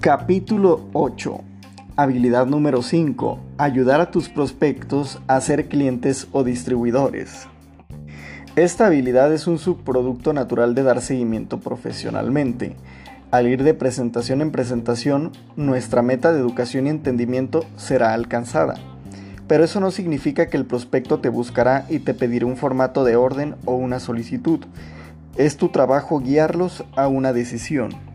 Capítulo 8. Habilidad número 5. Ayudar a tus prospectos a ser clientes o distribuidores. Esta habilidad es un subproducto natural de dar seguimiento profesionalmente. Al ir de presentación en presentación, nuestra meta de educación y entendimiento será alcanzada. Pero eso no significa que el prospecto te buscará y te pedirá un formato de orden o una solicitud. Es tu trabajo guiarlos a una decisión.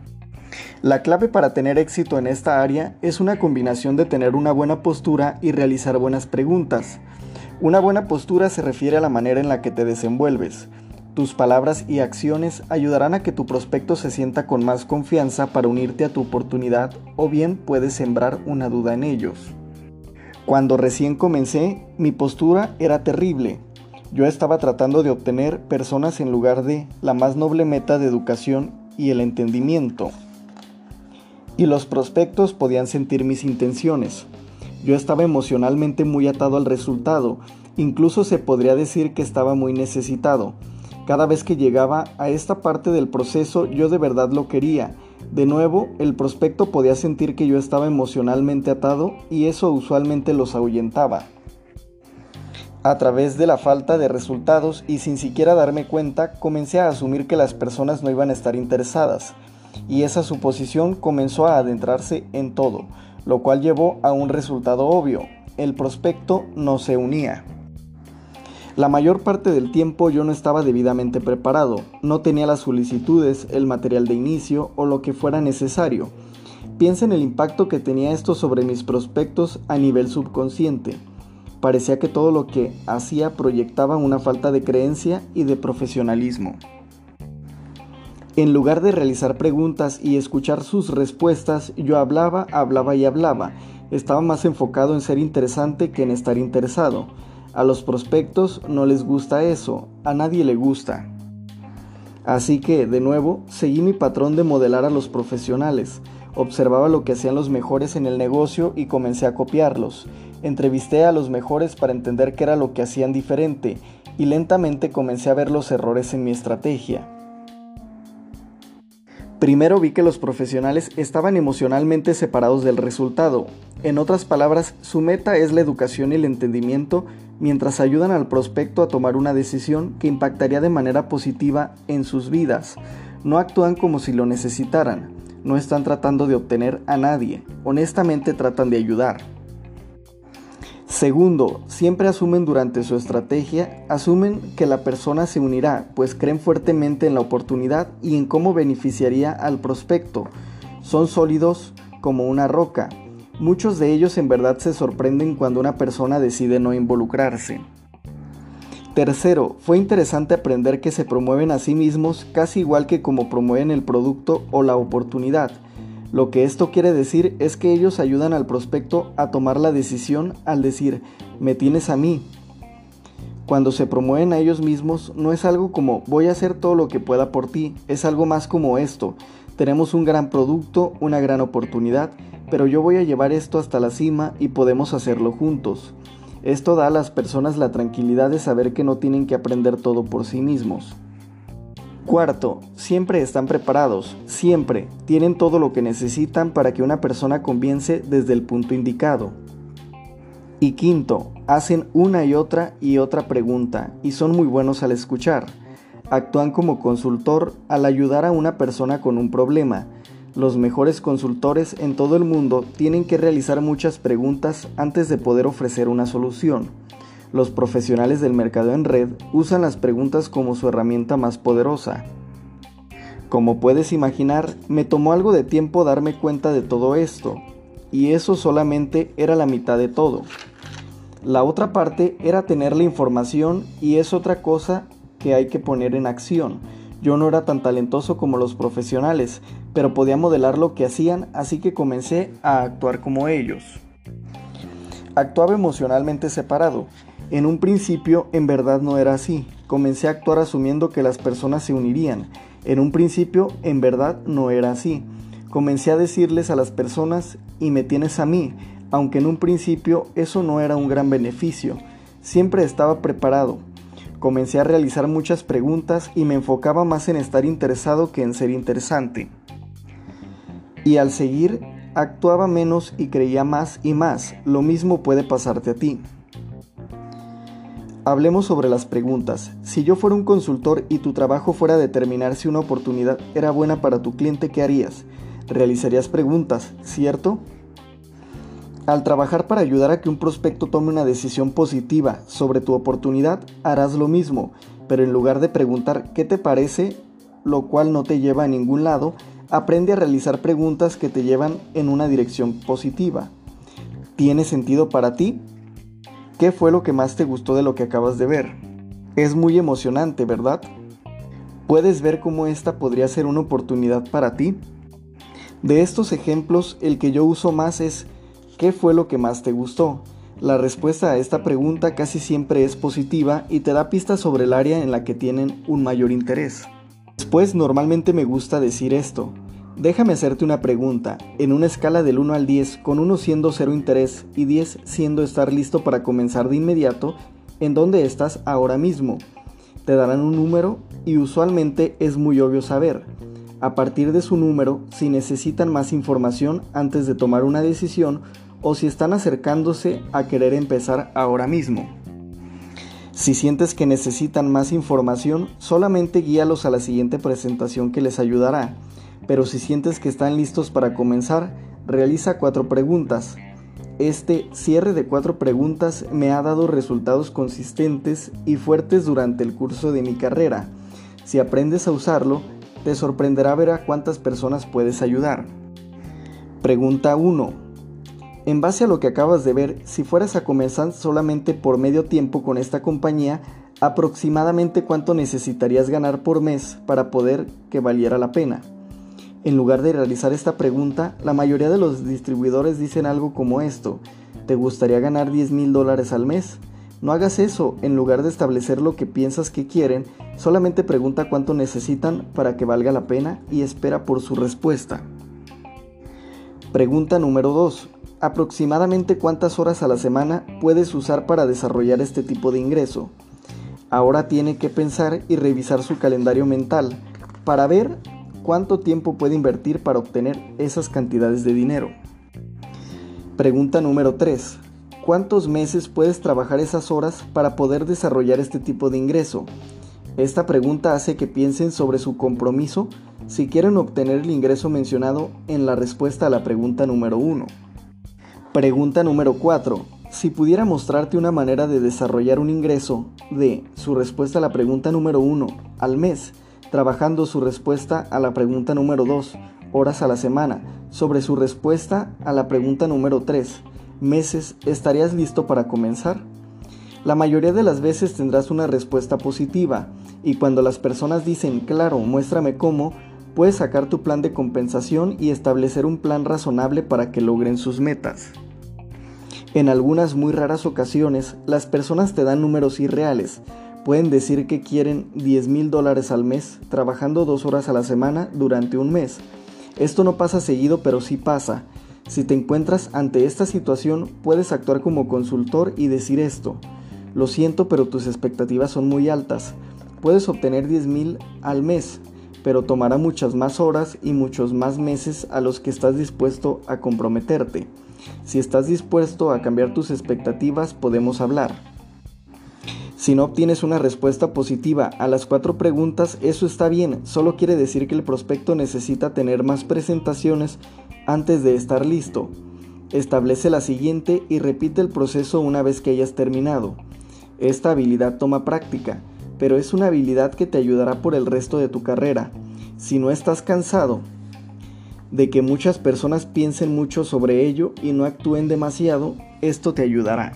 La clave para tener éxito en esta área es una combinación de tener una buena postura y realizar buenas preguntas. Una buena postura se refiere a la manera en la que te desenvuelves. Tus palabras y acciones ayudarán a que tu prospecto se sienta con más confianza para unirte a tu oportunidad o bien puedes sembrar una duda en ellos. Cuando recién comencé, mi postura era terrible. Yo estaba tratando de obtener personas en lugar de la más noble meta de educación y el entendimiento y los prospectos podían sentir mis intenciones. Yo estaba emocionalmente muy atado al resultado, incluso se podría decir que estaba muy necesitado. Cada vez que llegaba a esta parte del proceso yo de verdad lo quería. De nuevo, el prospecto podía sentir que yo estaba emocionalmente atado y eso usualmente los ahuyentaba. A través de la falta de resultados y sin siquiera darme cuenta, comencé a asumir que las personas no iban a estar interesadas y esa suposición comenzó a adentrarse en todo, lo cual llevó a un resultado obvio, el prospecto no se unía. La mayor parte del tiempo yo no estaba debidamente preparado, no tenía las solicitudes, el material de inicio o lo que fuera necesario. Piensa en el impacto que tenía esto sobre mis prospectos a nivel subconsciente. Parecía que todo lo que hacía proyectaba una falta de creencia y de profesionalismo. En lugar de realizar preguntas y escuchar sus respuestas, yo hablaba, hablaba y hablaba. Estaba más enfocado en ser interesante que en estar interesado. A los prospectos no les gusta eso, a nadie le gusta. Así que, de nuevo, seguí mi patrón de modelar a los profesionales. Observaba lo que hacían los mejores en el negocio y comencé a copiarlos. Entrevisté a los mejores para entender qué era lo que hacían diferente y lentamente comencé a ver los errores en mi estrategia. Primero vi que los profesionales estaban emocionalmente separados del resultado. En otras palabras, su meta es la educación y el entendimiento mientras ayudan al prospecto a tomar una decisión que impactaría de manera positiva en sus vidas. No actúan como si lo necesitaran, no están tratando de obtener a nadie, honestamente tratan de ayudar. Segundo, siempre asumen durante su estrategia, asumen que la persona se unirá, pues creen fuertemente en la oportunidad y en cómo beneficiaría al prospecto. Son sólidos como una roca. Muchos de ellos en verdad se sorprenden cuando una persona decide no involucrarse. Tercero, fue interesante aprender que se promueven a sí mismos casi igual que como promueven el producto o la oportunidad. Lo que esto quiere decir es que ellos ayudan al prospecto a tomar la decisión al decir, me tienes a mí. Cuando se promueven a ellos mismos, no es algo como voy a hacer todo lo que pueda por ti, es algo más como esto. Tenemos un gran producto, una gran oportunidad, pero yo voy a llevar esto hasta la cima y podemos hacerlo juntos. Esto da a las personas la tranquilidad de saber que no tienen que aprender todo por sí mismos. Cuarto, siempre están preparados, siempre tienen todo lo que necesitan para que una persona comience desde el punto indicado. Y quinto, hacen una y otra y otra pregunta y son muy buenos al escuchar. Actúan como consultor al ayudar a una persona con un problema. Los mejores consultores en todo el mundo tienen que realizar muchas preguntas antes de poder ofrecer una solución. Los profesionales del mercado en red usan las preguntas como su herramienta más poderosa. Como puedes imaginar, me tomó algo de tiempo darme cuenta de todo esto, y eso solamente era la mitad de todo. La otra parte era tener la información y es otra cosa que hay que poner en acción. Yo no era tan talentoso como los profesionales, pero podía modelar lo que hacían, así que comencé a actuar como ellos. Actuaba emocionalmente separado, en un principio en verdad no era así. Comencé a actuar asumiendo que las personas se unirían. En un principio en verdad no era así. Comencé a decirles a las personas y me tienes a mí, aunque en un principio eso no era un gran beneficio. Siempre estaba preparado. Comencé a realizar muchas preguntas y me enfocaba más en estar interesado que en ser interesante. Y al seguir actuaba menos y creía más y más. Lo mismo puede pasarte a ti. Hablemos sobre las preguntas. Si yo fuera un consultor y tu trabajo fuera determinar si una oportunidad era buena para tu cliente, ¿qué harías? Realizarías preguntas, ¿cierto? Al trabajar para ayudar a que un prospecto tome una decisión positiva sobre tu oportunidad, harás lo mismo, pero en lugar de preguntar ¿qué te parece? lo cual no te lleva a ningún lado, aprende a realizar preguntas que te llevan en una dirección positiva. ¿Tiene sentido para ti? ¿Qué fue lo que más te gustó de lo que acabas de ver? Es muy emocionante, ¿verdad? ¿Puedes ver cómo esta podría ser una oportunidad para ti? De estos ejemplos, el que yo uso más es ¿qué fue lo que más te gustó? La respuesta a esta pregunta casi siempre es positiva y te da pistas sobre el área en la que tienen un mayor interés. Después normalmente me gusta decir esto. Déjame hacerte una pregunta. En una escala del 1 al 10, con 1 siendo cero interés y 10 siendo estar listo para comenzar de inmediato, ¿en dónde estás ahora mismo? Te darán un número y usualmente es muy obvio saber. A partir de su número, si necesitan más información antes de tomar una decisión o si están acercándose a querer empezar ahora mismo. Si sientes que necesitan más información, solamente guíalos a la siguiente presentación que les ayudará pero si sientes que están listos para comenzar, realiza cuatro preguntas. Este cierre de cuatro preguntas me ha dado resultados consistentes y fuertes durante el curso de mi carrera. Si aprendes a usarlo, te sorprenderá ver a cuántas personas puedes ayudar. Pregunta 1. En base a lo que acabas de ver, si fueras a comenzar solamente por medio tiempo con esta compañía, aproximadamente cuánto necesitarías ganar por mes para poder que valiera la pena. En lugar de realizar esta pregunta, la mayoría de los distribuidores dicen algo como esto, ¿te gustaría ganar 10 mil dólares al mes? No hagas eso, en lugar de establecer lo que piensas que quieren, solamente pregunta cuánto necesitan para que valga la pena y espera por su respuesta. Pregunta número 2. Aproximadamente cuántas horas a la semana puedes usar para desarrollar este tipo de ingreso. Ahora tiene que pensar y revisar su calendario mental para ver ¿Cuánto tiempo puede invertir para obtener esas cantidades de dinero? Pregunta número 3. ¿Cuántos meses puedes trabajar esas horas para poder desarrollar este tipo de ingreso? Esta pregunta hace que piensen sobre su compromiso si quieren obtener el ingreso mencionado en la respuesta a la pregunta número 1. Pregunta número 4. Si pudiera mostrarte una manera de desarrollar un ingreso de su respuesta a la pregunta número 1 al mes, trabajando su respuesta a la pregunta número 2, horas a la semana, sobre su respuesta a la pregunta número 3, meses, ¿estarías listo para comenzar? La mayoría de las veces tendrás una respuesta positiva y cuando las personas dicen, claro, muéstrame cómo, puedes sacar tu plan de compensación y establecer un plan razonable para que logren sus metas. En algunas muy raras ocasiones, las personas te dan números irreales, Pueden decir que quieren 10 mil dólares al mes, trabajando dos horas a la semana durante un mes. Esto no pasa seguido, pero sí pasa. Si te encuentras ante esta situación, puedes actuar como consultor y decir esto. Lo siento, pero tus expectativas son muy altas. Puedes obtener 10 mil al mes, pero tomará muchas más horas y muchos más meses a los que estás dispuesto a comprometerte. Si estás dispuesto a cambiar tus expectativas, podemos hablar. Si no obtienes una respuesta positiva a las cuatro preguntas, eso está bien, solo quiere decir que el prospecto necesita tener más presentaciones antes de estar listo. Establece la siguiente y repite el proceso una vez que hayas terminado. Esta habilidad toma práctica, pero es una habilidad que te ayudará por el resto de tu carrera. Si no estás cansado de que muchas personas piensen mucho sobre ello y no actúen demasiado, esto te ayudará.